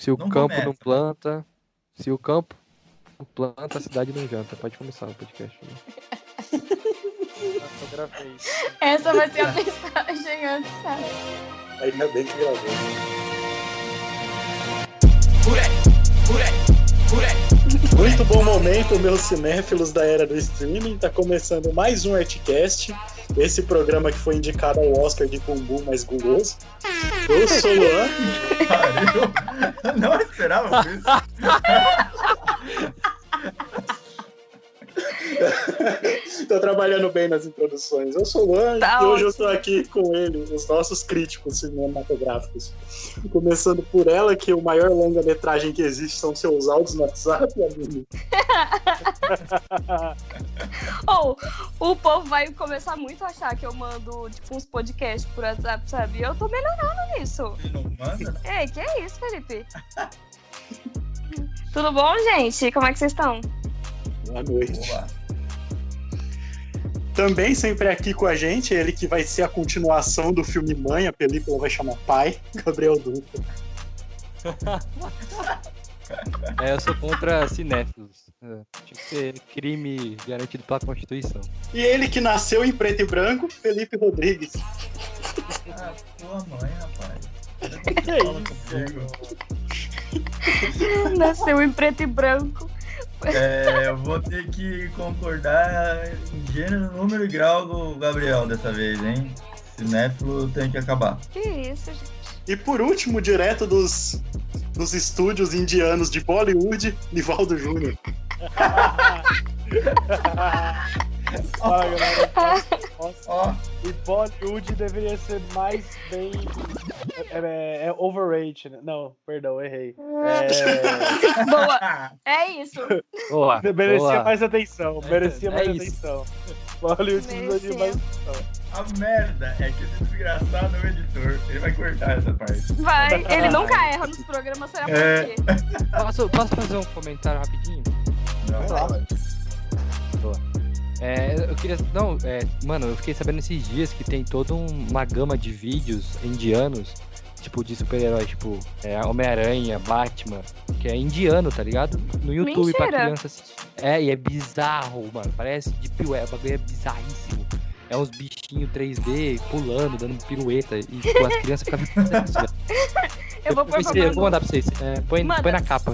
Se o Não campo começa. não planta. Se o campo não planta, a cidade não janta. Pode começar o podcast. né? Essa vai ser a mensagem antes, sabe? Ainda bem que gravou. Muito bom momento, meus cinéfilos da era do streaming. Tá começando mais um Artcast. Esse programa que foi indicado ao Oscar de bumbum mais guloso. Eu sou o Luan. Pariu. Eu não esperava por isso. tô trabalhando bem nas introduções. Eu sou o Luan Tá e hoje eu tô aqui com ele, os nossos críticos cinematográficos. Começando por ela, que o maior longa-metragem que existe são seus áudios no WhatsApp, amigo. Ou o povo vai começar muito a achar que eu mando, tipo, uns podcasts por WhatsApp, sabe? E eu tô melhorando nisso. Você não manda, né? Ei, que é isso, Felipe? Tudo bom, gente? Como é que vocês estão? Boa noite. Boa. Também sempre aqui com a gente, ele que vai ser a continuação do filme Mãe, a película vai chamar Pai, Gabriel Dutra. É, eu sou contra cinéfilos. É, tinha que ser crime garantido pela Constituição. E ele que nasceu em preto e branco, Felipe Rodrigues. Ah, tua mãe, rapaz. Que Fala isso? Nasceu em preto e branco. É, eu vou ter que concordar em gênero, número e grau do Gabriel dessa vez, hein? Cinéfilo tem que acabar. Que isso, gente? E por último, direto dos, dos estúdios indianos de Bollywood, Nivaldo Júnior. Fala, galera. Nossa, Ó, e Bollywood deveria ser mais bem. É, é, é overrated. né? Não, perdão, errei. É, Boa, é isso. Boa, merecia boa. mais atenção. Merecia É mais isso. atenção. Bollywood precisa de mais atenção. a merda é que esse desgraçado é o editor. Ele vai cortar essa parte. Vai, ele nunca erra nos programas, será por É. quê? Posso, posso fazer um comentário rapidinho? Não, Vai lá. pode. É, eu queria. Não, é, mano, eu fiquei sabendo esses dias que tem toda um- uma gama de vídeos indianos, tipo, de super-heróis, tipo, é, Homem-Aranha, Batman, que é indiano, tá ligado? No YouTube pra Mentira. criança assistir. É, e é bizarro, mano. Parece Deep Web, o bagulho é bizarríssimo. É uns bichinhos 3D pulando, dando pirueta, e tipo, as crianças ficam. Eu vou pôr eu, pra eu vou mandar pra vocês. É, põe, Manda. põe na capa.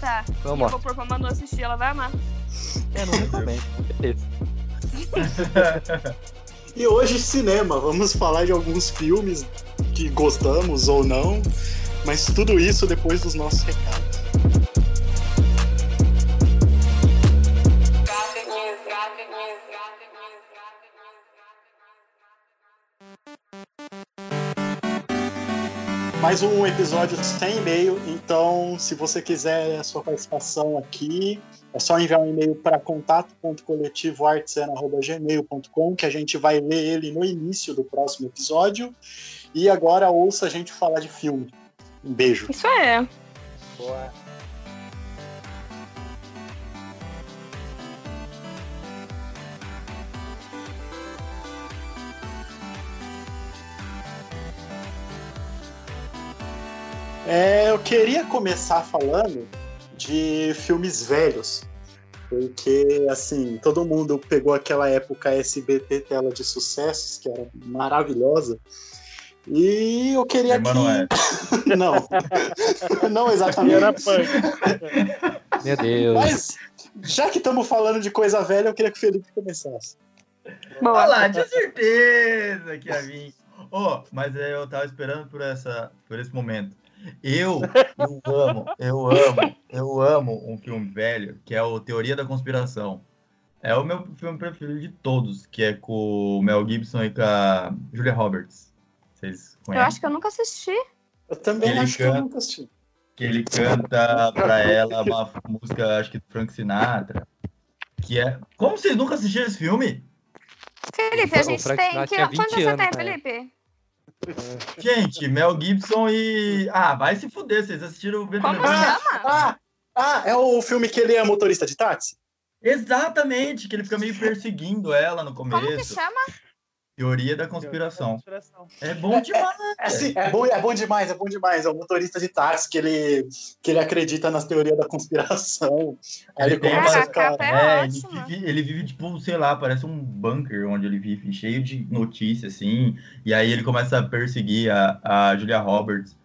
Tá, Vamos eu lá. vou pôr pra Manu assistir, ela vai amar. É, não recomendo. Beleza. E hoje, cinema. Vamos falar de alguns filmes que gostamos ou não, mas tudo isso depois dos nossos recados. Mais um episódio sem e-mail, então se você quiser a sua participação aqui, é só enviar um e-mail para contato.coletivoartesana.gmail.com que a gente vai ler ele no início do próximo episódio. E agora ouça a gente falar de filme. Um beijo. Isso é. Boa. É, eu queria começar falando de filmes velhos. Porque, assim, todo mundo pegou aquela época SBT Tela de Sucessos, que era maravilhosa. E eu queria Emanuel. que. Não. Não exatamente. era punk. Meu Deus. Mas, já que estamos falando de coisa velha, eu queria que o Felipe começasse. Olha lá, tinha certeza que ia vir. Oh, mas eu tava esperando por, essa, por esse momento. Eu, eu amo, eu amo, eu amo um filme velho, que é o Teoria da Conspiração. É o meu filme preferido de todos, que é com o Mel Gibson e com a Julia Roberts. Vocês Eu conhecem? acho que eu nunca assisti. Eu também Ele acho que eu canta. nunca assisti. Que ele canta pra ela uma música, acho que do Frank Sinatra. Que é. Como vocês nunca assistiram esse filme? Felipe, a gente tem que. 20 você tem? Felipe? Gente, Mel Gibson e. Ah, vai se fuder, vocês assistiram o Como Venom. chama? Ah, ah, é o filme que ele é motorista de táxi? Exatamente, que ele fica meio perseguindo ela no Como que começo. chama? Teoria da conspiração. Conspiração. É bom demais. É, sim, é, bom, é bom demais, é bom demais. É um motorista de táxi que ele, que ele acredita nas teorias da conspiração. Aí ele Ele tem começa a ficar. é, É, ele ótima. vive, ele vive, tipo, sei lá, parece um bunker onde ele vive, cheio de notícias, assim. E aí ele começa a perseguir a, a Julia Roberts.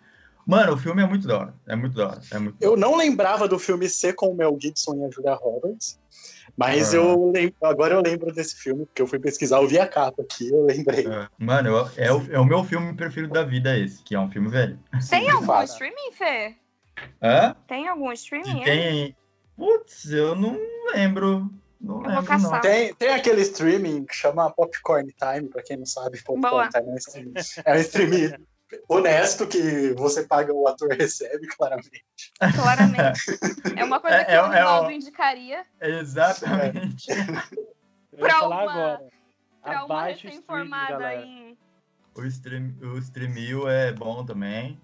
Mano, o filme é muito da hora. É muito da hora. É muito da Eu hora. não lembrava do filme ser com o Mel Gibson e a Julia Roberts. Mas Ah. eu lembro, agora eu lembro desse filme, porque eu fui pesquisar, eu vi a capa aqui, eu lembrei. É. Mano, eu- é, o, é o meu filme preferido da vida esse, que é um filme velho. Tem algum streaming, Fê? Hã? Tem algum streaming? é? tem... Putz, eu não lembro. Não Eu lembro, não. Tem, tem aquele streaming que chama Popcorn Time, pra quem não sabe, Popcorn Boa. Time é um streaming, é um streaming honesto que você paga, o ator recebe, claramente. Claramente. É uma coisa É- que é- o é Nivaldo o- indicaria Exatamente. Ia falar uma- agora. pra uma recém-formada em. O, stream, o Streamil é bom também.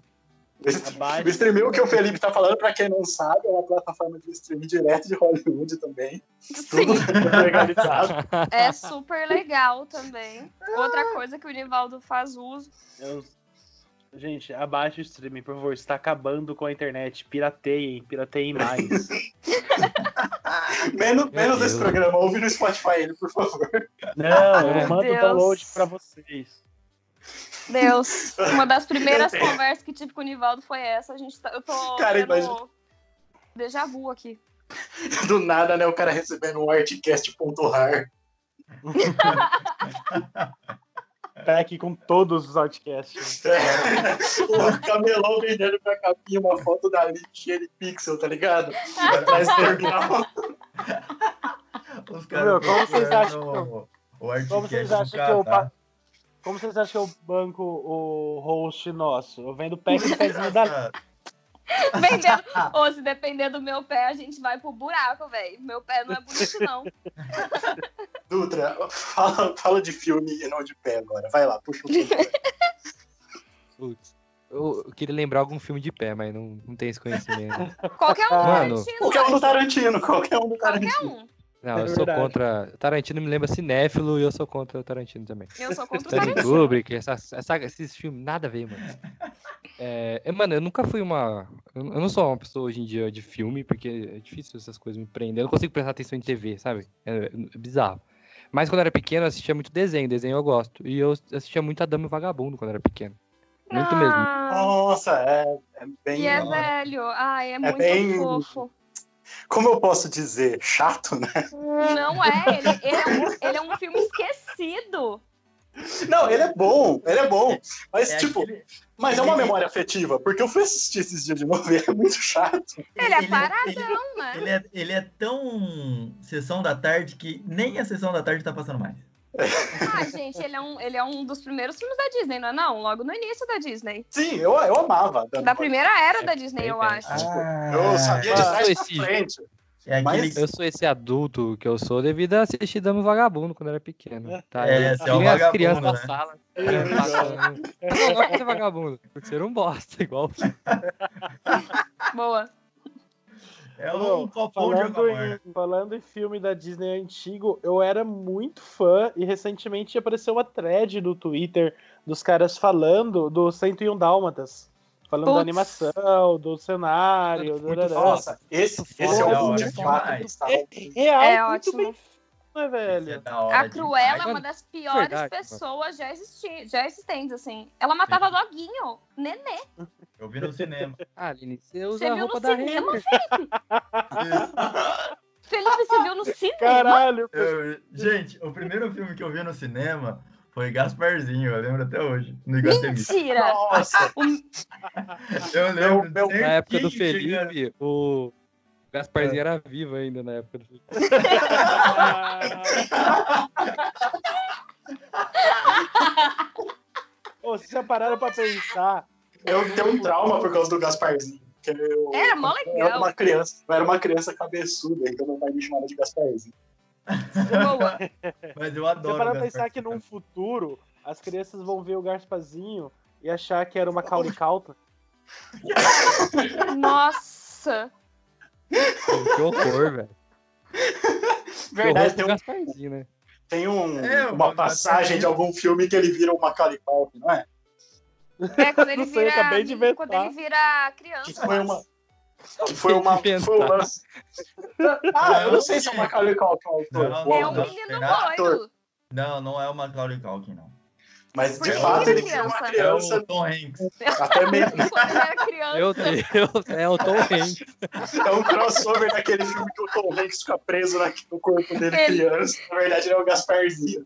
O Streamil que o Felipe tá falando, pra quem não sabe, é uma plataforma de streaming direto de Hollywood também. Sim, Tudo legalizado. é super legal também. Outra coisa que o Nivaldo faz uso. Eu- Gente, abaixa o streaming, por favor. Está acabando com a internet. Pirateiem, pirateiem mais. Menos, menos Deus. esse programa, ouve no Spotify ele, por favor. Não, eu mando o download pra vocês. Deus, uma das primeiras conversas que tive com o Nivaldo foi essa. A gente tá, eu tô Cara, tendo imagina. déjà vu aqui. Do nada, né? O cara recebendo um artcast.rar. Tá aqui com todos os outcasts. o camelão vendendo pra capinha uma foto da Link cheia de pixel, tá ligado? Atrás do terminal. Os Meu, como vocês acham que O Artcast Como vocês acham que eu Como vocês acham que eu banco o host nosso? Eu vendo pack de pezinho da. Vendendo. Ou se depender do meu pé, a gente vai pro buraco, velho. Meu pé não é bonito, não. Dutra, fala, fala de filme e não de pé agora. Vai lá, puxa o filme. Putz, eu, queria lembrar algum filme de pé, mas não, não tenho esse conhecimento. Qualquer um Mano. Qualquer um do. Tarantino, qualquer um do Qualquer Tarantino. um. Não, É eu sou contra. Tarantino me lembra cinéfilo e eu sou contra o Tarantino também. Eu sou contra o Tarantino. Kubrick, essa, essa, esses filmes, nada a ver, mano. É, é, mano, eu nunca fui uma. Eu não sou uma pessoa hoje em dia de filme, porque é difícil essas coisas me prender. Eu não consigo prestar atenção em TV, sabe? É, é bizarro. Mas quando eu era pequeno, eu assistia muito desenho, desenho eu gosto. E eu assistia muito a Dama e o Vagabundo quando eu era pequeno. Muito mesmo. Ah, Nossa, é, é bem. E é velho. Ai, é muito bem- fofo. Como eu posso dizer? Chato, né? Não é, ele, ele é um, ele é um filme esquecido. Não, ele é bom, ele é bom. Mas, É tipo, aquele- mas é uma ele- memória afetiva, porque eu fui assistir esses dias de novo e é muito chato. Ele é ele- paradão, né? Ele é, ele é tão sessão da tarde que nem a sessão da tarde tá passando mais. Ah, gente, ele é, um, ele é um dos primeiros filmes da Disney, não é não? Logo no início da Disney. Sim, eu, eu amava. Da primeira era da Disney, eu acho. Eu sabia de Ah, trás pra frente. É aquele Mas- Eu sou esse adulto que eu sou devido a assistir Dama Vagabundo quando era pequeno. Tá? É, você é um as crianças na né? sala. passando. Eu não gosto de ser vagabundo, por ser um bosta, igual. Boa. é um copão de água em, falando em filme da Disney antigo, eu era muito fã e recentemente apareceu uma thread no Twitter dos caras falando do 101 Dálmatas. Falando da animação, do cenário. Muito darará. Nossa, esse, esse é o de fato demais. que está- Real, É muito ótimo. bem né, é velho? hora A Cruella é uma das piores Verdade, pessoas já, existi já existentes, assim. Ela matava doguinho, nenê. Eu vi no cinema. Ah, Aline, você usa Você a viu roupa no da cinema, Renner. Felipe, você viu no cinema? Caralho, Eu- gente, o primeiro filme que eu vi no cinema foi Gasparzinho, eu lembro até hoje, no. Mentira! Nossa, Eu lembro. Meu- Na época do chegando. Felipe, o Gasparzinho era vivo ainda na época do Felipe. Ô, vocês já pararam pra pensar? eu tenho um trauma por causa do Gasparzinho. Eu, Era mó Eu era legal. uma criança, eu era uma criança cabeçuda, então meu pai me chamava de Gasparzinho. Boa. Mas eu Você adoro. pra o pensar que num futuro as crianças vão ver o Gasparzinho e achar que era uma cauricalta. Nossa. Que horror, velho. Verdade, tem um, Gasparzinho, né? Tem um- É, uma uma- passagem de algum filme que ele vira Macaulay Culkin, não é? É, quando ele Não sei, vira. quando ele vira criança. Que foi uma. Foi uma. Foi um lance- Ah, eu não sei se é o Macaulay Culkin autor. Não, o É não, um não. menino doido. Não, não é o Macaulay Culkin, não. Mas de fato ele é vira uma criança. É criança o Tom Hanks. até criança. Meu Deus, é o Tom Hanks. É um crossover daquele filme que o Tom Hanks fica preso no corpo dele Ele- criança. Na verdade, ele é o Gasparzinho.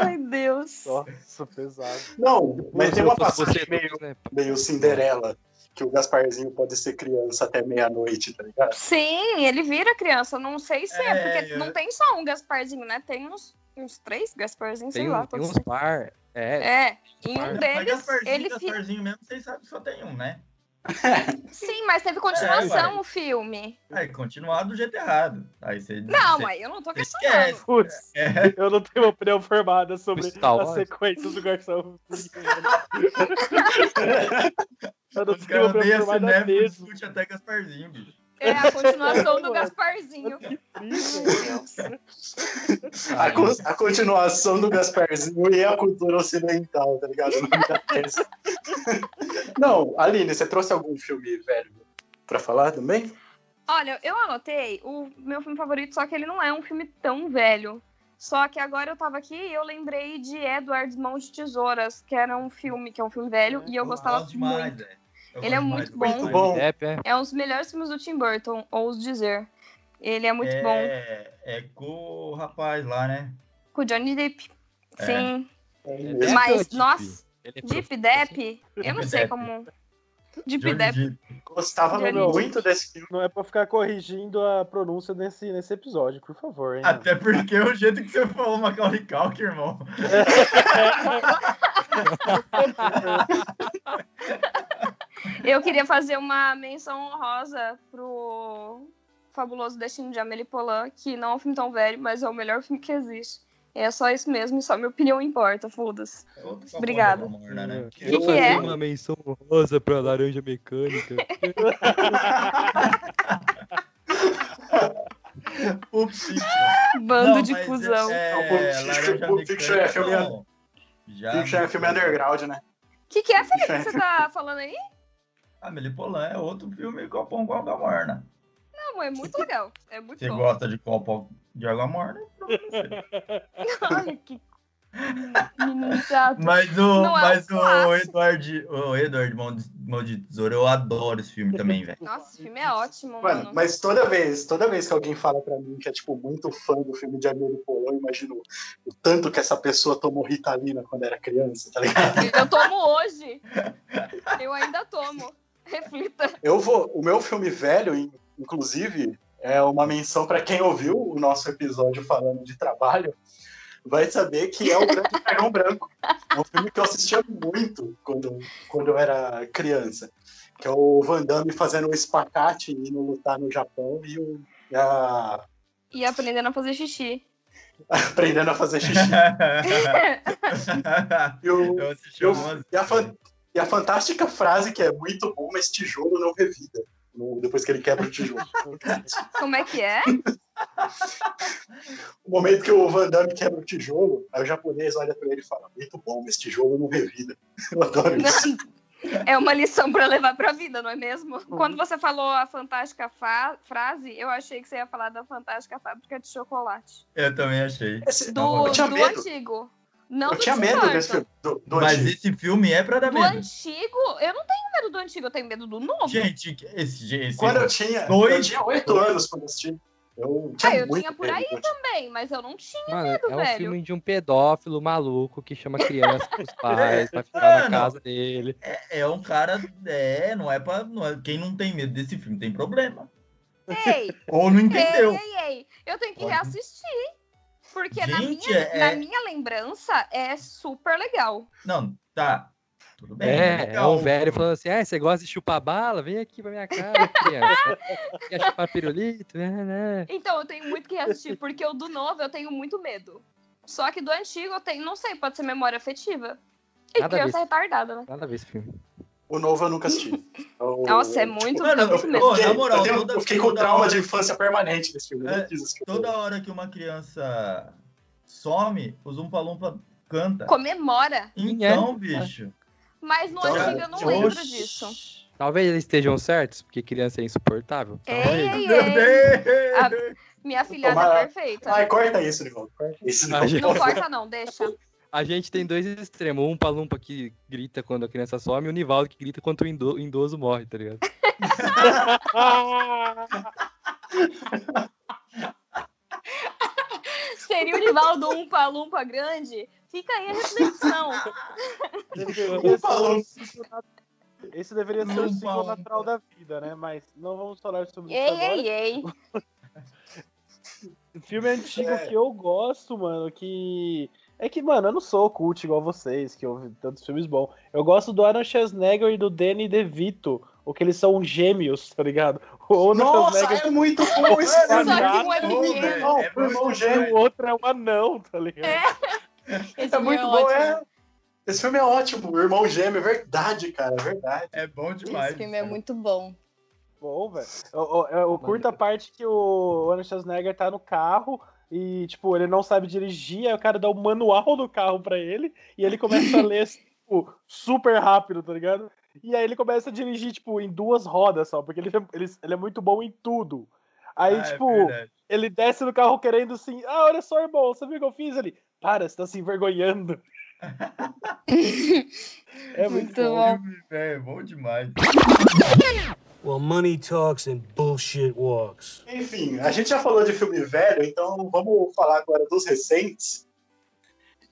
Ai, Deus. Nossa, pesado. Não, mas tem uma passagem meio, né? meio Cinderela. Que o Gasparzinho pode ser criança até meia-noite, tá ligado? Sim, ele vira criança. Não sei se é, É, porque eu- não tem só um Gasparzinho, né? Tem uns, uns três Gasparzinhos, sei lá. tem uns par. É, É, em Mas um Mas deles, Gasparzinho, ele. Gasparzinho mesmo, vocês sabem que só tem um, né? Sim, mas teve continuação ué. o filme. Aí, continuar do jeito errado. Aí você. Não, você- mas eu não tô questionando. Putz, É, eu não tenho uma opinião formada sobre as Wars. sequências do Garçom. eu não os tenho opinião a formada mesmo. discute até Gasparzinho, bicho. É a continuação do. Gasparzinho. A, co- a continuação do Gasparzinho e a cultura ocidental, tá ligado? Não, Aline, você trouxe algum filme velho pra falar também? Olha, eu anotei o meu filme favorito, só que ele não é um filme tão velho. Só que agora eu tava aqui e eu lembrei de Edward Mãos de Tesouras, que era um filme, que é um filme velho, e eu gostava demais, muito. velho. Eu Ele é muito bom. Muito bom. É. É um dos melhores filmes do Tim Burton, ouso dizer. Ele é muito bom. É, é com o rapaz lá, né? Com o Johnny Depp. É. Sim. Depp ou Mas, Depp? nossa, é Deep Depp, eu não sei Depp. como. Deep Johnny Depp. Depp. Gostava Johnny muito desse filme. Não é pra ficar corrigindo a pronúncia nesse, nesse episódio, por favor, hein? Até porque o jeito que você falou Macaulay Culkin, irmão. Eu queria fazer uma menção honrosa pro Fabuloso Destino de Amélie Poulain, que não é um filme tão velho, mas é o melhor filme que existe. É só isso mesmo, e só minha opinião importa, foda-se. A Obrigada. Morna, né? Que que fazer é? uma menção rosa pra laranja mecânica. Pulp Fiction. Bando Não, de cuzão. É, Não, Pulp Fiction- é Mecânica, filme- Fiction é filme underground, né? O que, que é, Felipe, que você tá falando aí? Amelie Polan é outro filme Copão com Água Morna. Não, é muito legal. É muito Você bom. gosta de Copão de Água Morna? Ai, que menino chato. Mas o, Não é um mas o clássico. Edward, o Edward Mão de, eu adoro esse filme também, velho. Nossa, esse filme é ótimo, Mano, mano. mas toda vez, toda vez que alguém fala pra mim que é, tipo, muito fã do filme de Amélie Poulain, eu imagino o tanto que essa pessoa tomou Ritalina quando era criança, tá ligado? Eu tomo hoje. Eu ainda tomo. Reflita. Eu vou. O meu filme velho, in- inclusive, é uma menção pra quem ouviu o nosso episódio falando de trabalho, vai saber que é o Grande Dragão Branco. É um filme que eu assistia muito quando, quando eu era criança. Que é o Van Damme fazendo um espacate e indo lutar no Japão e, o, e a, E aprendendo a fazer xixi. aprendendo a fazer xixi. E, o, eu assisti e, e a e a fantástica frase que é muito bom, mas tijolo não revida. No- depois que ele quebra o tijolo. Como é que é? O momento que o Van Damme quebra o tijolo, aí o japonês olha pra ele e fala: Muito bom, mas tijolo não revida. Eu adoro isso. É uma lição pra levar pra vida, não é mesmo? Quando você falou a fantástica fa- frase, eu achei que você ia falar da fantástica fábrica de chocolate. Eu também achei. Esse- Do, do antigo. Não eu do tinha Tim medo Burton. desse filme. Do, do Mas antigo. esse filme é pra dar Do medo. antigo? Eu não tenho medo do antigo, eu tenho medo do novo. Gente, esse, esse Quando eu tinha. Dois- Eu tinha oito anos quando assisti. Eu tinha Ah, eu tinha por aí do também, mas eu não tinha. Mano, medo, é um velho. filme de um pedófilo maluco que chama criança pros pais pra ficar na Mano. casa dele. é, é um cara. É, não é pra. Não é, quem não tem medo desse filme tem problema. Ei, Ou não entendeu. ei, ei, ei. Eu tenho que Pode. reassistir. Porque na, Gente, minha, é- na minha lembrança é super legal. Não, tá. Tudo bem. É, é um velho falando assim: ah, você gosta de chupar bala? Vem aqui pra minha casa, criança. Quer chupar pirulito? É, né? Então eu tenho muito que reassistir, porque o do novo eu tenho muito medo. Só que do antigo eu tenho, não sei, pode ser memória afetiva. E Nada criança retardada, né? Nada a ver esse filme. O novo eu nunca assisti. Eu- Nossa, é muito, Mano, é muito eu- mesmo. Na moral, eu, tenho- eu fiquei com trauma hora- de infância permanente desse filme. É. Toda hora que uma criança some, o Zumpa Lumpa canta. Comemora. Então, bicho. Mas no Então, antigo eu não oxi. lembro disso. Talvez eles estejam certos, porque criança é insuportável. Ei, ei, Meu. Deus! A- Minha filhada Tomara- é perfeita. Ai, corta isso, Nivaldo. Corta isso. Não corta não, deixa. A gente tem dois extremos. Um palumpa que grita quando a criança some e o Nivaldo que grita quando o idoso morre, tá ligado? Seria o Nivaldo um palumpa grande? Fica aí a reflexão. Esse deveria ser o ciclo lumpa. natural da vida, né? Mas não vamos falar sobre Ei, isso agora. ei, ei. Filme antigo É. que eu gosto, mano, que. É que, mano, eu não sou cult igual vocês, que ouvem tantos filmes bons. Eu gosto do Aaron Schwarzenegger e do Danny DeVito, o que eles são gêmeos, tá ligado? O Aaron Nossa, Schwarzenegger é muito bom esse Só filme. Um é Pô, pequeno. velho, Não, é o irmão gêmeo. e o outro é um anão, tá ligado? Esse É muito filme bom, ótimo. é. Esse filme é ótimo. O irmão gêmeo, é verdade, cara, é verdade. É bom demais. Esse filme é muito bom. Bom, velho. Eu, eu, eu curto a parte que o Arnold Schwarzenegger tá no carro e, tipo, ele não sabe dirigir, aí o cara dá o manual do carro pra ele e ele começa a ler, tipo, super rápido, tá ligado? E aí ele começa a dirigir, tipo, em duas rodas só, porque ele, é- ele, ele é muito bom em tudo. Aí, Ah, é tipo, verdade. ele desce do carro querendo assim, ah, olha só, irmão, você viu o que eu fiz? Ele, para, você tá se envergonhando. É muito, Muito bom. bom. Filme, velho, é bom demais. Well, money talks and bullshit walks. Enfim, a gente já falou de filme velho, então vamos falar agora dos recentes.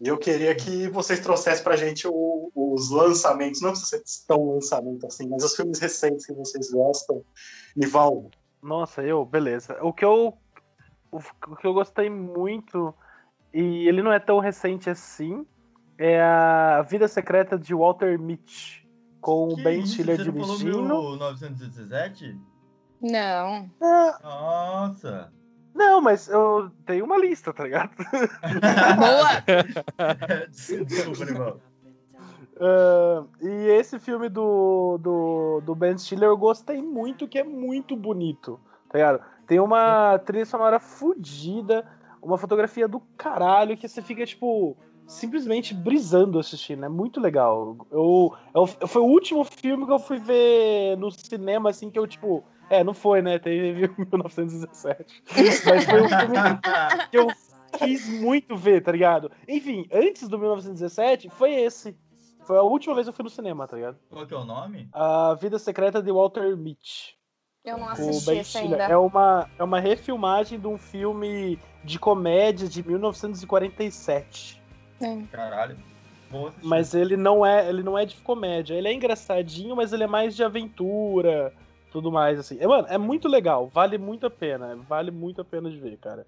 E eu queria que vocês trouxessem pra gente o- os lançamentos, não precisa ser tão lançamento assim, mas os filmes recentes que vocês gostam. Nivaldo. Nossa, eu, beleza. O que eu. O, o que eu gostei muito, e ele não é tão recente assim, é a Vida Secreta de Walter Mitty, com o Que Ben isso, Stiller você não falou dirigindo. 1917? Não. Ah, Nossa! não, mas eu tenho uma lista, tá ligado? Boa! Desculpa, Nivaldo. Ah, e esse filme do, do, do Ben Stiller eu gostei muito, que é muito bonito, tá ligado? Tem uma trilha sonora fodida, uma fotografia do caralho, que você fica, tipo, simplesmente brisando assistindo. É muito legal. Eu, eu, foi o último filme que eu fui ver no cinema, assim, que eu, tipo. É, não foi, né? Teve o 1917. Mas foi um filme que eu quis muito ver, tá ligado? Enfim, antes do 1917, foi esse. Foi a última vez que eu fui no cinema, tá ligado? Qual que é o nome? A Vida Secreta de Walter Mitty. Eu não assisti esse ainda. É uma, é uma refilmagem de um filme de comédia de 1947. Caralho. Vou assistir. Mas ele não é, ele não é de comédia. Ele é engraçadinho, mas ele é mais de aventura, tudo mais assim. É, mano, é muito legal, vale muito a pena, vale muito a pena de ver, cara.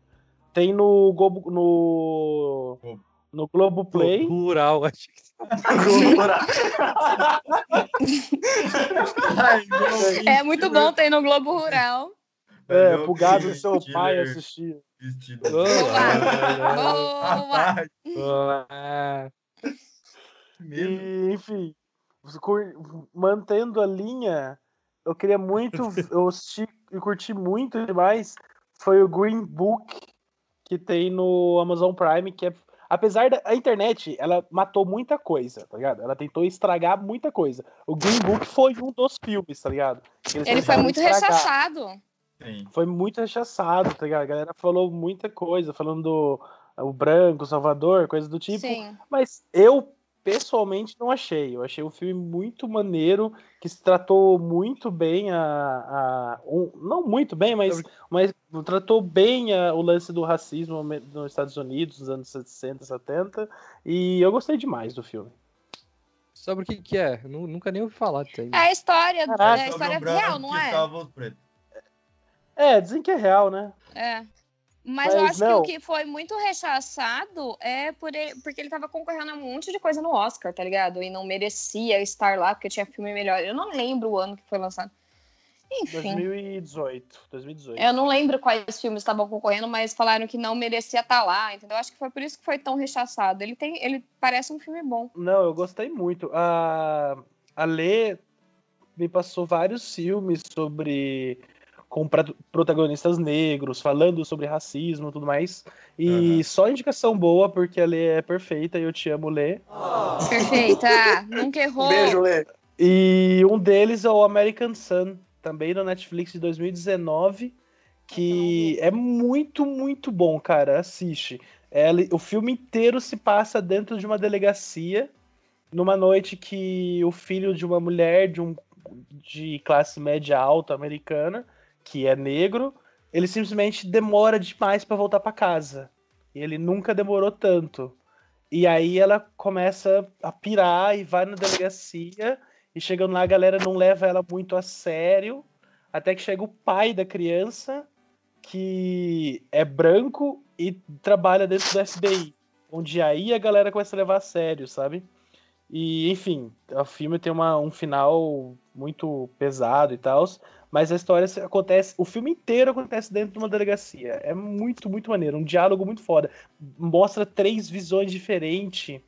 Tem no Globo no Globo. no Globo Play. Rural, acho que. É muito bom, tem no Globo Rural. É, pro gado do seu pai assistir. Vestido. Boa! Boa! Medo. E, enfim, mantendo a linha, eu queria muito, eu assisti e curti muito demais, foi o Green Book que tem no Amazon Prime, que é, apesar da a internet, ela matou muita coisa, tá ligado? Ela tentou estragar muita coisa. O Green Book foi um dos filmes, tá ligado? Eles Ele foi muito estragar. rechaçado. Sim. Foi muito rechaçado, tá ligado? A galera falou muita coisa, falando do o branco, o Salvador, coisa do tipo. Sim. Mas eu, pessoalmente, não achei. Eu achei um filme muito maneiro, que se tratou muito bem a. a- um- não muito bem, mas, mas tratou bem a- o lance do racismo nos Estados Unidos, nos anos 60, 70. E eu gostei demais do filme. sobre o que que é? Eu nunca nem ouvi falar disso aí. É a história, Caraca. é a história um real, não é? É, dizem que é real, né? É. Mas, eu Mas acho não. que o que foi muito rechaçado é por ele- porque ele tava concorrendo a um monte de coisa no Oscar, tá ligado? E não merecia estar lá, porque tinha filme melhor. Eu não lembro o ano que foi lançado. Enfim. 2018. 2018. Eu não lembro quais filmes estavam concorrendo, mas falaram que não merecia estar lá, entendeu? Acho que foi por isso que foi tão rechaçado. Ele tem, ele parece um filme bom. Não, eu gostei muito. A, a Lê me passou vários filmes sobre com protagonistas negros, falando sobre racismo e tudo mais. E Aham. só indicação boa, porque a Lê é perfeita e eu te amo, Lê. Perfeita. Nunca errou. Beijo, Lê. E um deles é o American Sun, também no Netflix de 2019, que é muito, muito bom, cara. Assiste. Ela- o filme inteiro se passa dentro de uma delegacia, numa noite que o filho de uma mulher de, um, de classe média alta americana, que é negro, ele simplesmente demora demais para voltar para casa. E ele nunca demorou tanto. E aí ela começa a pirar e vai na delegacia. E chegando lá, a galera não leva ela muito a sério. Até que chega o pai da criança, que é branco e trabalha dentro do FBI. Onde aí a galera começa a levar a sério, sabe? E, enfim, o filme tem uma, um final muito pesado e tal. Mas a história acontece. O filme inteiro acontece dentro de uma delegacia. É muito, muito maneiro. Um diálogo muito foda. Mostra três visões diferentes.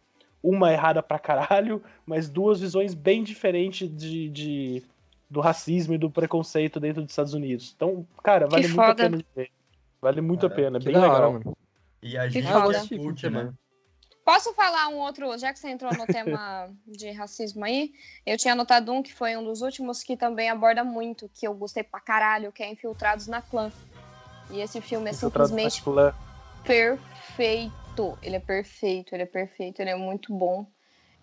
Uma errada pra caralho, mas duas visões bem diferentes de, de- do racismo e do preconceito dentro dos Estados Unidos. Então, cara, vale muito a foda. pena de ver. Vale muito a Caraca, pena, é Que bem legal. hora, mano. E a Que gente foda. já curte, né? Posso falar um outro, já que você entrou no tema de racismo aí? Eu tinha anotado um que foi um dos últimos que também aborda muito, que eu gostei pra caralho, que é Infiltrados na Clã. E esse filme é simplesmente perfeito. Ele é perfeito, ele é perfeito, ele é muito bom.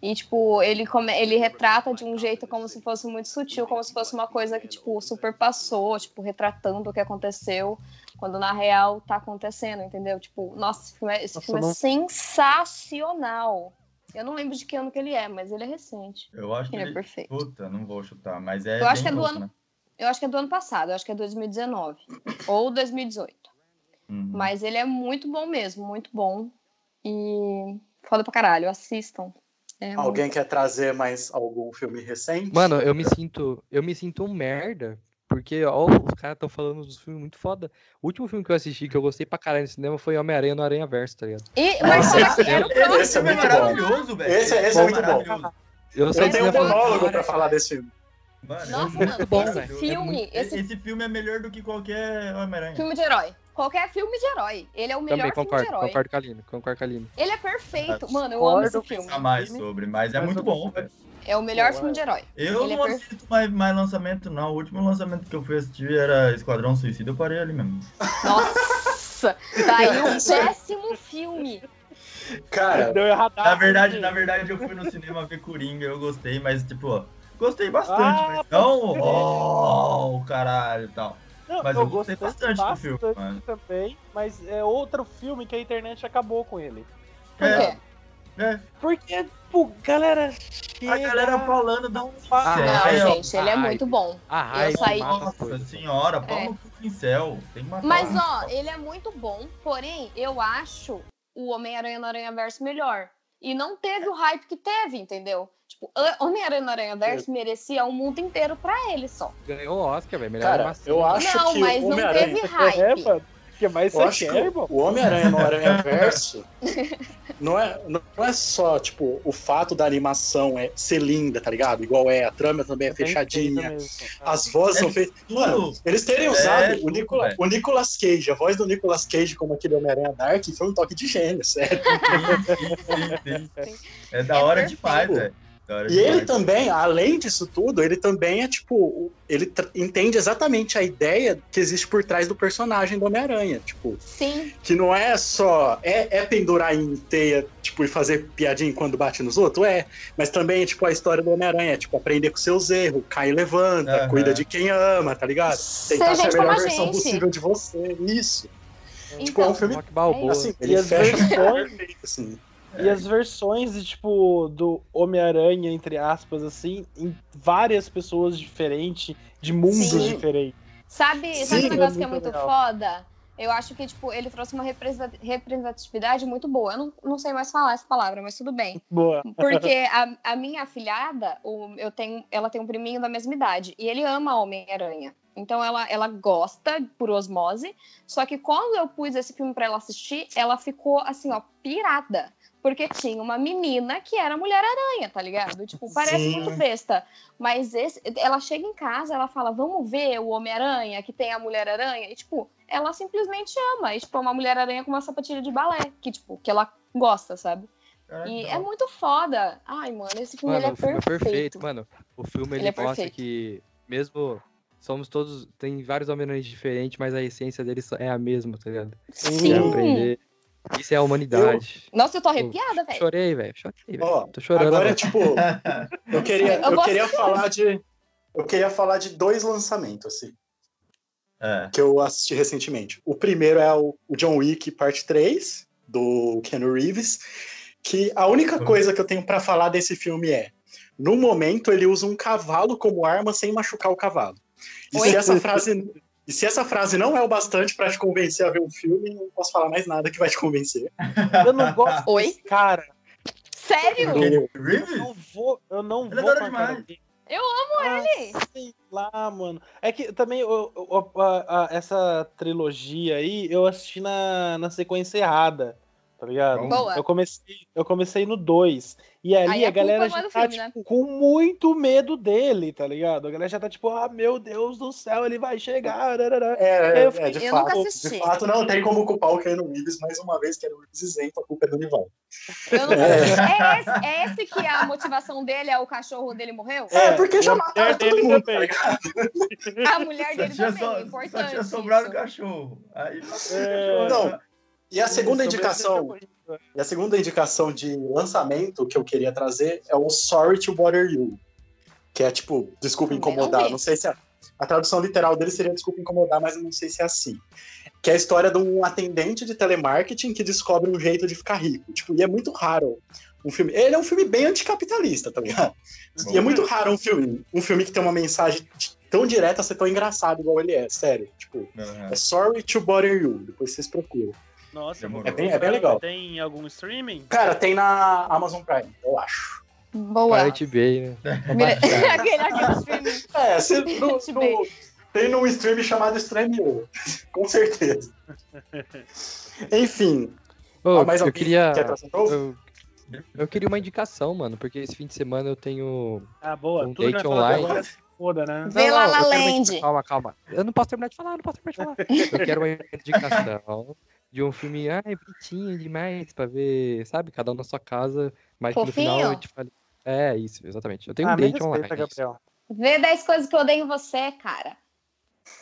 E, tipo, ele, come... ele retrata de um jeito como se fosse muito sutil, como se fosse uma coisa que, tipo, super passou, tipo, retratando o que aconteceu, quando na real tá acontecendo, entendeu? Tipo, nossa, esse filme é, esse Nossa, filme é sensacional. Eu não lembro de que ano que ele é, mas ele é recente. Eu acho que Ele é ele... perfeito. Puta, não vou chutar, mas é Eu acho que é do novo, ano- né? Eu acho que é do ano passado, eu acho que é 2019. ou 2018. Uhum. Mas ele é muito bom mesmo, muito bom. E foda pra caralho, assistam. É Alguém quer trazer mais algum filme recente? Mano, eu me sinto. Eu me sinto um merda. Porque, ó, os caras estão falando dos filmes muito foda. O último filme que eu assisti, que eu gostei pra caralho no cinema, foi Homem-Aranha no Aranha Verso, tá ligado? E, mas Nossa, fala que era o esse- próximo. esse é filme é muito bom. maravilhoso, velho. Esse- esse é filme muito bom. Eu Eu tenho um monólogo "Cara, pra falar desse filme. Mano, Nossa, é mano, bom, esse velho. É filme, muito- esse esse filme é melhor do que qualquer Homem-Aranha. filme de herói. Qualquer filme de herói. Ele é o melhor Também filme concordo, de herói. concordo com a Aline, concordo com a Aline. Ele é perfeito. Mano, eu amo esse filme. Mais sobre, mas é Mas muito bom, velho. É o melhor Pô, filme é. de herói. Eu Ele é não per- assisto mais, mais lançamento, não. O último lançamento que eu fui assistir era Esquadrão Suicida, eu parei ali mesmo. Nossa! Tá aí um péssimo filme. Cara, Deu errado. Na verdade, na verdade, eu fui no cinema ver Coringa, eu gostei, mas tipo, ó, gostei bastante, Ah, mas não, oh, caralho e tal. Não, Mas eu gostei bastante do filme, mano. também, mas é outro filme que a internet acabou com ele. Por É, quê? é, Porque, pô, galera chega... a galera falando do Ah, Não, Pincel. gente, ele é Ai. muito bom. A raiva saí- Nossa senhora, pau É. pincel. Tem Mas, um. ó, ele é muito bom, porém, eu acho o Homem-Aranha no Aranha Verso melhor. E não teve o hype que teve, entendeu? Tipo, Homem-Aranha no Aranha Verso merecia o mundo inteiro pra ele só. Ganhou o Oscar, velho. Melhor Cara, animação. eu acho não, que mas não teve É, hype. mano. O que mais Eu acho quer, que irmão? o Homem-Aranha no Aranha Verso não é, não é só, tipo, o fato da animação é ser linda, tá ligado? Igual é, a trama também é fechadinha. As vozes são feitas. Mano, eles terem usado tudo, o, Nicola- o Nicolas Cage, a voz do Nicolas Cage como aquele Homem-Aranha Dark, foi um toque de gênio, sério. Sim, sim, sim. É da É hora perfeito. demais, velho. E ele também, além disso tudo, ele também é tipo, ele entende exatamente a ideia que existe por trás do personagem do Homem-Aranha. Tipo, Sim, que não é só. É, é pendurar em teia, tipo, e fazer piadinha quando bate nos outros? É. Mas também, tipo, a história do Homem-Aranha, é, tipo, aprender com seus erros, cai e levanta, Aham. cuida de quem ama, tá ligado? Tentar ser a melhor a versão gente. possível de você. Isso. Tipo, é então. um filme. Rock Balboa. Assim, E ele fecha versões- perfeito, assim. E as versões de, tipo, do Homem-Aranha, entre aspas, assim, em várias pessoas diferentes, de mundos Sim. diferentes. Sabe, Sim, sabe um é negócio que é muito legal. foda? Eu acho que, tipo, ele trouxe uma representa- representatividade muito boa. Eu não, não sei mais falar essa palavra, mas tudo bem. Boa. Porque a, a minha afilhada, o, eu tenho, ela tem um priminho da mesma idade. E ele ama Homem-Aranha. Então ela, ela gosta por osmose. Só que quando eu pus esse filme pra ela assistir, ela ficou assim, ó, pirada. Porque tinha uma menina que era Mulher-Aranha, tá ligado? Tipo, parece Sim. muito besta. Mas esse, ela chega em casa, ela fala, vamos ver o Homem-Aranha, que tem a Mulher-Aranha. E, tipo, ela simplesmente ama. E, tipo, é uma Mulher-Aranha com uma sapatilha de balé. Que, tipo, que ela gosta, sabe? Caraca, E da é muito foda. Ai, mano, esse filme Mano, ele é o filme é perfeito. perfeito, mano. O filme ele, Ele é mostra perfeito. que mesmo somos todos, tem vários homens diferentes, mas a essência deles é a mesma, tá ligado? Sim. É aprender. Isso é a humanidade. Nossa, eu tô arrepiada, velho. Chorei, velho. Chorei, velho. Ó, Tô chorando. Agora, agora. tipo, eu queria, Eu eu queria falar de. Eu queria falar de dois lançamentos, assim, É. que eu assisti recentemente. O primeiro é o John Wick Parte 3, do Ken Reeves, que a única Uhum. coisa que eu tenho pra falar desse filme é, no momento ele usa um cavalo como arma sem machucar o cavalo. E Oi? se essa frase e se essa frase não é o bastante pra te convencer a ver um filme, não posso falar mais nada que vai te convencer. Eu não gosto Oi? desse cara. Sério? Eu Reeves? não vou, eu não Ele é vou cara demais. Eu amo Ah, ele. Sei lá, mano. É que também eu- eu- a- a- essa trilogia aí eu assisti na, na sequência errada, tá ligado? Boa. Eu comecei, eu comecei no 2. E ali Aí a a galera é já tá filme, né? tipo, com muito medo dele, tá ligado? A galera já tá tipo, ah, meu Deus do céu, ele vai chegar. rarará. É, Eu é, de Eu fato, nunca assisti. de fato não tem como culpar o Keanu Reeves mais uma vez, Keanu Reeves isento, a culpa é do Nival. É. assisti. É esse, é esse que a motivação dele é o cachorro dele morreu? É, porque e já mataram todo dele mundo, também. tá ligado? A mulher Só dele tinha, também, só, é importante. só tinha sobrado o cachorro. Aí, É. Não, E a segunda indicação, e a segunda indicação de lançamento que eu queria trazer é o Sorry to Bother You, que é tipo, desculpa incomodar, não sei se a, a tradução literal dele seria desculpa incomodar, mas eu não sei se é assim. Que é a história de um atendente de telemarketing que descobre um jeito de ficar rico. Tipo, e é muito raro um filme. Ele é um filme bem anticapitalista, tá ligado? E é muito raro um filme, um filme que tem uma mensagem tão direta ser tão engraçado igual ele é, sério. Tipo, é Sorry to Bother You, depois vocês procuram. Nossa, Demorou. É bem- é bem legal. Tem algum streaming? Cara, tem na Amazon Prime, eu acho. Boa. Pirate Bay, né? Aquele, aquele streaming. É, você, no, tem num stream chamado Streamio, com certeza. Enfim, Ô, mais eu queria. quer um? Eu, eu queria uma indicação, mano, porque esse fim de semana eu tenho. Ah, boa. Um Tudo date online. agora se foda, né? Vê lá Land. Calma, calma. Eu não posso terminar de falar, não posso terminar de falar. Eu quero uma indicação de um filme, ai, bonitinho demais pra ver, sabe? Cada um na sua casa, mas que no final eu Fofinho? te falei. É, isso, exatamente. Eu tenho um Ah, me date online. respeita, Gabriel. Vê 10 coisas que eu odeio em você, cara.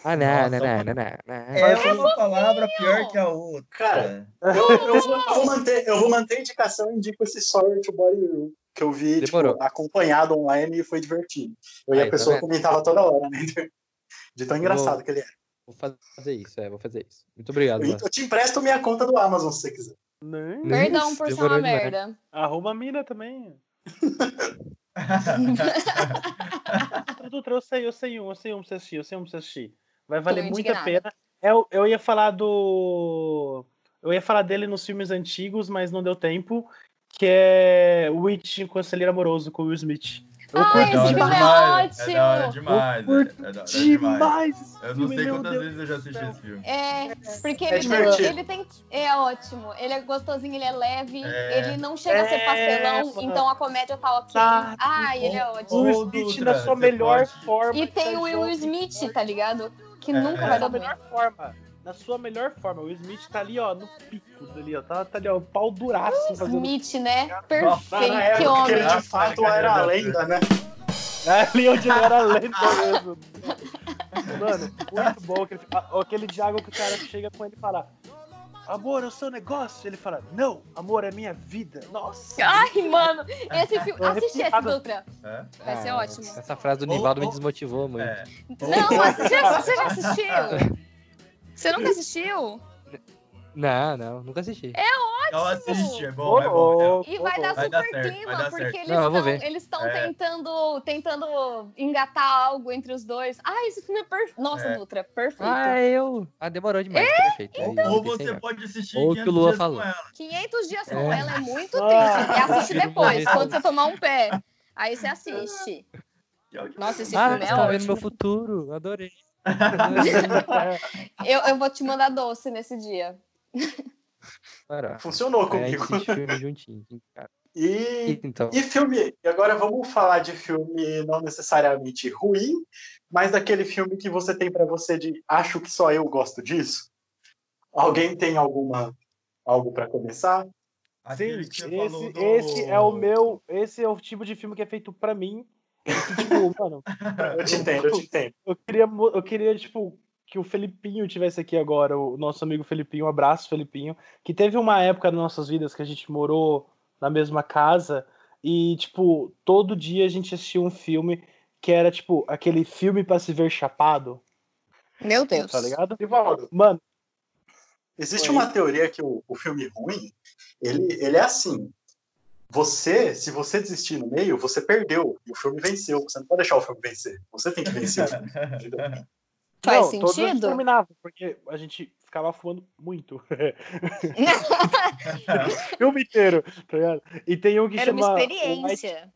Ah, não, Nossa, não, não, não, não, não. É uma palavra pior que a outra. Cara, eu, eu vou, eu vou manter, eu vou manter a indicação e indico esse Sorry to You, que eu vi tipo, Demorou. acompanhado online e foi divertido. Eu e Aí, a tá pessoa vendo? comentava toda hora, né? De tão engraçado Vou- que ele é. Vou fazer isso, é, vou fazer isso. Muito obrigado, Eu, eu te empresto minha conta do Amazon se você quiser. Nem. Perdão por ser uma merda. Arruma a mina também. Dutra, eu sei, eu sei um, eu sei um pra você assistir, eu sei um pra você assistir. Vai valer muito a pena. Eu, eu ia falar do. Eu ia falar dele nos filmes antigos, mas não deu tempo. Que é Witch Conselheiro Amoroso com Will Smith. Ai, curto esse da hora filme é demais, ótimo. É da hora demais. Eu curto é, é da hora demais. Eu não sei meu quantas Deus vezes eu já assisti esse filme. É, porque É ele, divertido. ele tem. É ótimo. Ele é gostosinho, ele é leve, É. ele não chega a ser É, pastelão, então a comédia tá ok. Tá, Ai, ele é O ótimo. Will Smith na sua melhor pode- forma. E tem o Will Smith, tá ligado? Que É, nunca é. vai dar ruim. melhor forma. Na sua melhor forma. O Smith tá ali, ó, no pico dali, ó. Tá, tá ali, ó, pau duraço fazendo. Smith, né? Perfeito, na que época que ele homem. de fato era a lenda, né? Ali onde ele era lento mesmo. Mano, muito bom. Aquele, aquele diálogo que o cara chega com ele e fala: Amor, é o seu negócio? Ele fala: Não, amor, é minha vida. Nossa. Ai, mano, esse filme. Assiste esse. Dutra. É? Vai ser Ah, ótimo. Essa frase do Nivaldo me ô. desmotivou muito. É. Não, mas você já, você já assistiu? Você nunca assistiu? Não, não, nunca assisti. Então assiste, é Ô, bom, é bom. é. louco, E vai ô, dar louco. Vai dar super certo, clima, dar porque certo. eles Não, estão É. tentando, tentando engatar algo entre os dois. Ah, esse filme é perfeito. Nossa, É. Dutra, perfeito. Ah, eu. Ah, demorou demais. Perfeito. Aí Ou eu pensei você pode assistir Ou o que o 500 Lua dias falou. com ela. 500 dias com É. ela é muito Ah. triste. E assiste Prefiro depois, quando você tomar um pé. Aí você assiste. É Nossa, esse Ah, filme você é tá vendo ótimo. meu futuro. Adorei. Eu, eu vou te mandar doce nesse dia. Para. Funcionou gente comigo. assiste filme juntinho. cara. E, Então. e filme. E agora vamos falar de filme não necessariamente ruim, mas daquele filme que você tem pra você de acho que só eu gosto disso. Alguém tem alguma algo pra começar? Sim, esse, do- esse é o meu. Esse é o tipo de filme que é feito pra mim. Que, tipo, mano, Eu te entendo, eu te entendo. eu queria, eu queria, tipo, que o Felipinho tivesse aqui agora, o nosso amigo Felipinho, um abraço, Felipinho, que teve uma época nas nossas vidas que a gente morou na mesma casa e, tipo, todo dia a gente assistia um filme que era, tipo, aquele filme pra se ver chapado, Meu Deus. tá ligado? Rivaldo, Mano, existe Oi. uma teoria que o, o filme ruim, ele, ele é assim. Você, se você desistir no meio, você perdeu. E o filme venceu. Você não pode deixar o filme vencer. Você tem que vencer. o filme, entendeu? Faz não, todos sentido? terminavam, porque a gente ficava fumando muito. o filme inteiro, tá ligado? E tem um que Era uma chama. experiência.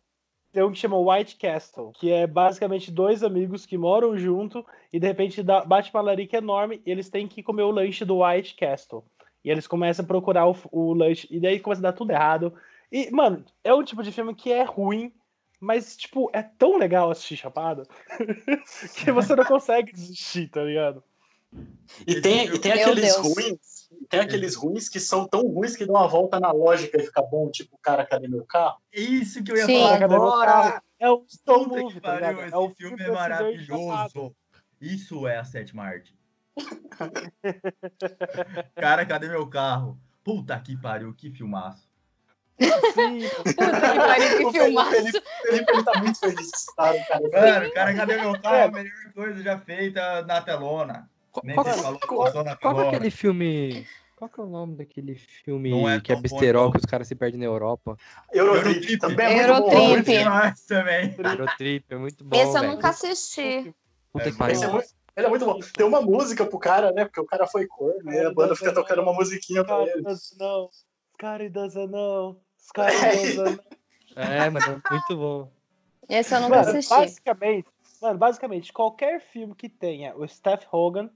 Tem um que chama White Castle, que é basicamente dois amigos que moram junto e de repente dá- bate uma larica enorme e eles têm que comer o lanche do White Castle. E eles começam a procurar o, o lanche e daí começa a dar tudo errado. E, mano, é um tipo de filme que é ruim, mas, tipo, é tão legal assistir Chapado que você não consegue desistir, tá ligado? E tem, e tem Meu aqueles Deus. ruins. Tem aqueles ruins que são tão ruins que dão uma volta na lógica e fica bom, tipo, cara, cadê meu carro? Isso que eu ia Sim. falar Cadê meu agora. carro? É o Stone Movie, que tá ligado? pariu, É o esse filme é maravilhoso. Isso é a sétima arte. Cara, cadê meu carro? Puta que pariu, que filmaço. Sim, Puta que pariu, que O filmaço. Felipe, Felipe ele tá muito feliz, sabe, cara? Mano, cara, cadê meu carro? É a melhor coisa já feita na telona. Qual, Nem qual, que- falou, qual- qual é aquele filme. Qual que é o nome daquele filme Não é que é bom, besterol, não. que os caras se perdem na Europa? Eurotrip Eurotrip. também é muito bom. Eurotrip. Também. É muito bom. Esse eu velho. nunca assisti. Puta É que pariu. É ele é muito bom. Tem uma música pro cara, né? Porque o cara foi cor, né? A banda fica tocando uma musiquinha pra ele. doesn't know. Scary know. Scary doesn't know. É, mano, muito bom. Esse eu nunca Mano, assisti. basicamente, mano, basicamente, qualquer filme que tenha o Steph Hogan,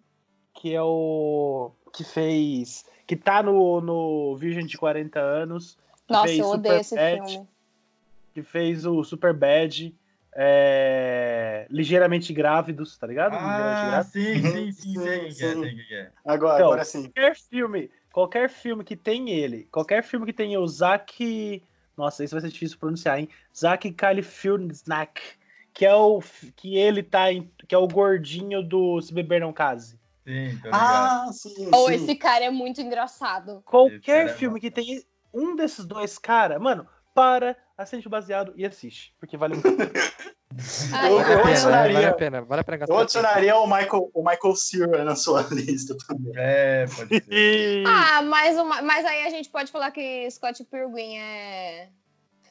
que é o. que fez. que tá no, no Virgem de 40 anos, Nossa, fez eu odeio esse Superbad, filme. que fez o Super Bad, é, Ligeiramente Grávidos, tá ligado? Ah, Grávidos. sim, sim, sim, Sim, é, sim. é. Agora, Então, agora sim. Qualquer filme, qualquer filme que tem ele, qualquer filme que tenha o Zack. Nossa, isso vai ser difícil pronunciar, hein? Zack Galifianakis, que é o que ele tá em, que é o gordinho do Se Beber Não Case. Sim, ligado. Ah, sim, Ou sim. esse cara é muito engraçado. Qualquer é filme massa. que tenha um desses dois cara, mano, para, assiste o baseado e assiste, porque vale muito. a pena. Ai, Eu- Vale a eu pena, adicionaria- vale a pena, vale a pena gastar Eu adicionaria o Michael, o Michael Cera na sua lista também. É, pode ser. Ah, mas, uma, mas aí a gente pode falar que Scott Pilgrim é.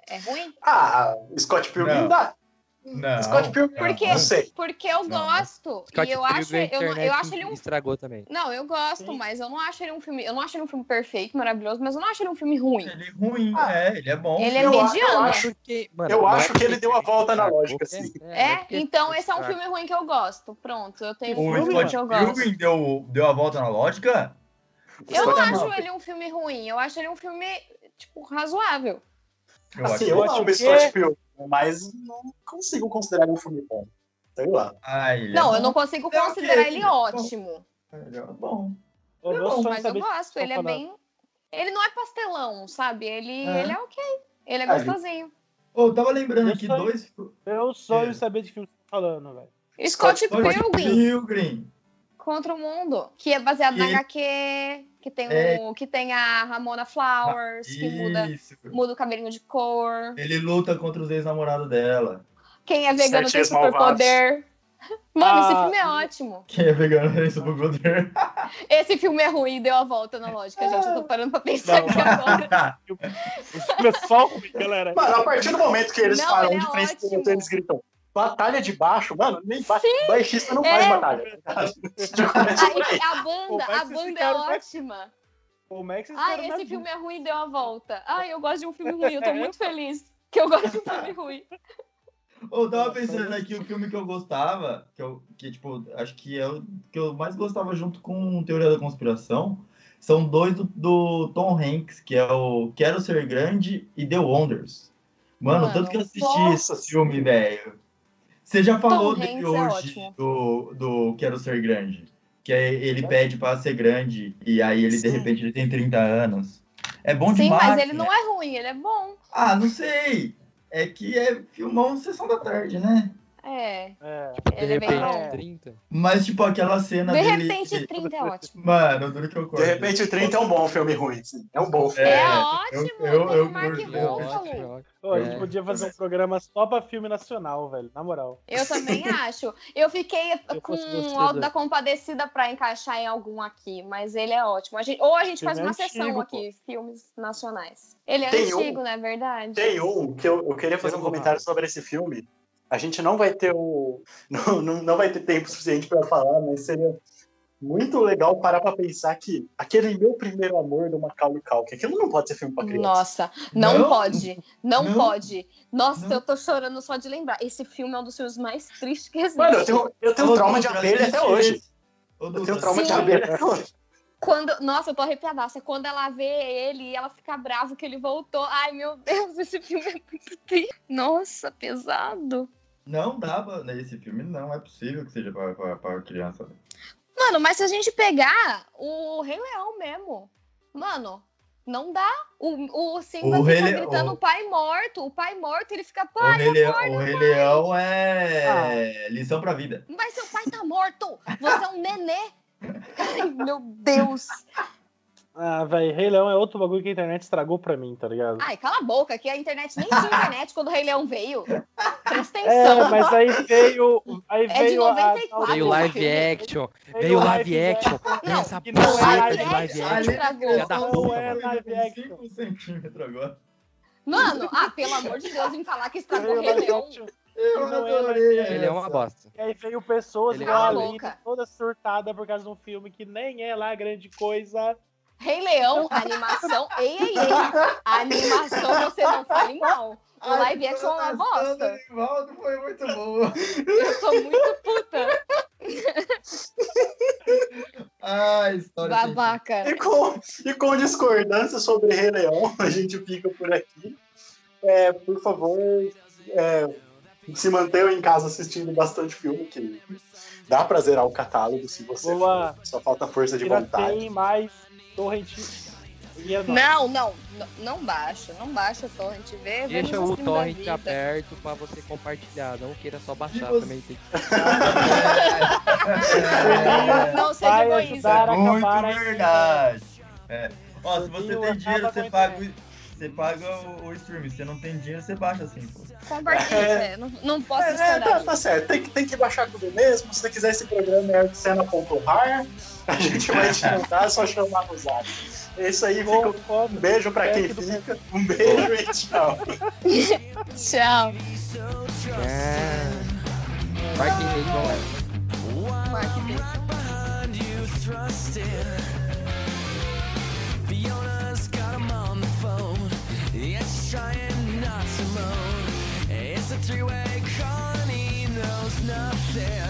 É ruim? Ah, Scott Pilgrim Não. dá. Não. Scott Pilgrim, não, Por quê? não sei. Porque eu Não. gosto. Scott e eu acho, Pilgrim, eu, não- eu acho ele um. estragou também. Não, eu gosto, Sim. mas eu não acho ele um filme. Eu não acho ele um filme perfeito, maravilhoso, mas eu não acho ele um filme ruim. Ele é ruim, Ah. é, ele é bom. Ele é Eu- eu mediano. acho- Porque, mano, Eu é acho que porque ele deu a volta na lógica, porque- sim. não É, porque então esse é um filme ruim que eu gosto. Pronto, eu tenho um O filme Scott que eu gosto. Pilgrim deu, deu a volta na lógica? Eu não Scott acho ele um filme ruim, eu acho ele um filme, tipo, razoável. Eu Assim, acho. eu acho que- Scott Pilgrim, mas não consigo considerar um filme bom. Sei lá. Ah, ele é Não, bom. eu não consigo É considerar ele é ótimo. Ele é bom. Eu É não bom, sou Mas eu gosto, ele é bem. Ele não é pastelão, sabe? Ele É. ele é ok. Ele é Ah, gostosinho. Ô, eu tava lembrando aqui dois. Eu sonho É. saber de filme que você tá falando, velho. Scott Scott Pilgrim Pilgrim. contra o mundo, que é baseado na E- HQ, que tem É. o que tem a Ramona Flowers, que muda, muda o cabelinho de cor. Ele luta contra os ex-namorados dela. Quem é vegano tem Certinhos malvados. superpoder. Mano, esse Ah, filme é ótimo. Quem é referência pro Goddard? Esse filme é ruim e deu a volta na lógica, gente. Eu tô parando pra pensar Não. aqui agora. Esse filme é só ruim, galera. Mano, a partir do momento que eles Não, falam ele é de frente eles gritam batalha de baixo, mano, nem ba baixista não É. faz batalha. Aí, aí. a banda, a banda é ficaram- ótima. Como é que vocês Ai, na esse filme é ruim e deu a volta. Ai, eu gosto de um filme ruim. Eu tô muito feliz que eu gosto de um filme ruim. Eu tava pensando aqui o filme que eu gostava, que eu, que, tipo, acho que é o que eu mais gostava junto com Teoria da Conspiração, são dois do, do Tom Hanks, que é o Quero Ser Grande e The Wonders. Mano, Mano, tanto que eu assisti nossa. esse filme, velho. Você já falou é hoje, ótimo. do, do Quero Ser Grande. Que é, ele pede pra ser grande, e aí ele, de Sim. repente, ele tem 30 anos. É bom Sim, demais. mas ele né? não é ruim, ele é bom. Ah, não sei. É que é filmão Sessão da Tarde, né? É. É. De Ele é bem repente, bom. 30. Mas, tipo, aquela cena De dele... repente, 30 é ótimo. Mano, duro que eu corto. De repente, o 30 é um bom filme ruim. sim. É um bom filme. É, É, ótimo. eu- eu- eu Mark É Ruffalo. Pô, a gente É. podia fazer um programa só pra filme nacional, velho. Na moral. Eu também acho. Eu fiquei Eu com o Alto da Compadecida pra encaixar em algum aqui, mas ele é ótimo. A gente- ou a gente faz uma sessão antigo, aqui, filmes nacionais. Ele é Tem um- antigo, não é verdade? Tem um que eu, eu queria fazer um Tem um comentário sobre esse filme. A gente não vai ter o. Não, não, não vai ter tempo suficiente para falar, mas seria muito legal parar pra pensar que aquele meu primeiro amor do Macaulay Culkin, aquilo não pode ser filme pra criança. Nossa, não, Não? pode. Não, Não? pode. Nossa, Não? eu tô chorando só de lembrar. Esse filme é um dos filmes mais tristes que existe. Mano, eu tenho, eu tenho Ô, trauma de abelha até hoje. Ô, Eu tenho trauma de Sim. abelha até hoje. Quando, nossa, eu tô arrepiadaça. Quando ela vê ele e ela fica brava que ele voltou. Ai, meu Deus, esse filme é muito triste. Nossa, pesado. Não dá pra... Esse filme não é possível que seja pra, pra, pra criança. Mano, mas se a gente pegar o Rei Leão mesmo, mano, não dá. O, o Simba O Rei fica Le- gritando o- pai morto. O pai morto, ele fica, O pai, Rei, Leão, acorda, o Rei. Leão é lição pra vida. Mas seu pai tá morto. Você é um nenê. Ai, meu Deus. Ah, velho, Rei Leão é outro bagulho que a internet estragou pra mim, tá ligado? Ai, cala a boca, que a internet nem tinha internet quando o Rei Leão veio. Presta É, atenção. mas aí veio. Aí É de veio a- 94. Veio Ah, live action. Veio live action. Veio Não, essa não é live de live action. estragou. Não puta, é live action. 5 centímetros agora. Mano, ah, pelo amor de Deus, em falar que estragou o Veio Rei Leão. Eu Não é adorei Ele é uma bosta. E aí veio pessoas igual a a boca. toda surtada por causa de um filme que nem é lá grande coisa. Rei Leão, animação. Ei, ei, ei. A animação você não fale mal. O live action é uma A bosta. do Nivaldo foi muito boa. Eu tô muito puta. Ah, história Babaca. E com, e com discordância sobre Rei Leão, a gente fica por aqui. É, por favor, é, se mantenham em casa assistindo bastante filme, que dá pra zerar o catálogo se você Boa. for. Só falta força de vontade. Piratem mais torrent. E é. Não, não, não, não baixa, não baixa o torrent, vê, vê Deixa o torrent aberto pra você compartilhar. Não queira só baixar você- também. Tem que... É, Não seja egoísta. ajudar a muito acabar a verdade. É. Ó, se você tem dinheiro, você a paga, o- você paga o, o stream. Se você não tem dinheiro, você baixa assim, pô. Compartilha, é, não, não posso É, é, discordar. tá, tá certo, tem que, tem que baixar tudo mesmo. Se você quiser esse programa é artcena.rar, a gente vai te mandar, é só chamar no zap. É isso aí, fica um beijo pra quem fica, um beijo e tchau. Tchau. É. The phone. Yeah, she's trying not to moan. It's a three-way call and he knows nothing.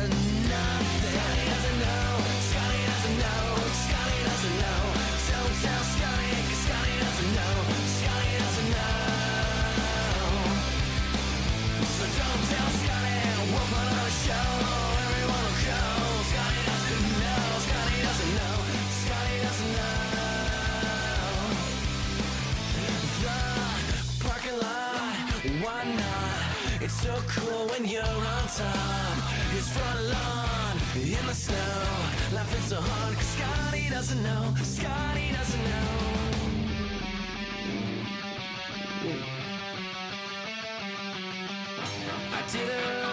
It's so cool when you're on top. His front lawn in the snow, laughing so hard 'cause Scotty doesn't know, Scotty doesn't know. I did a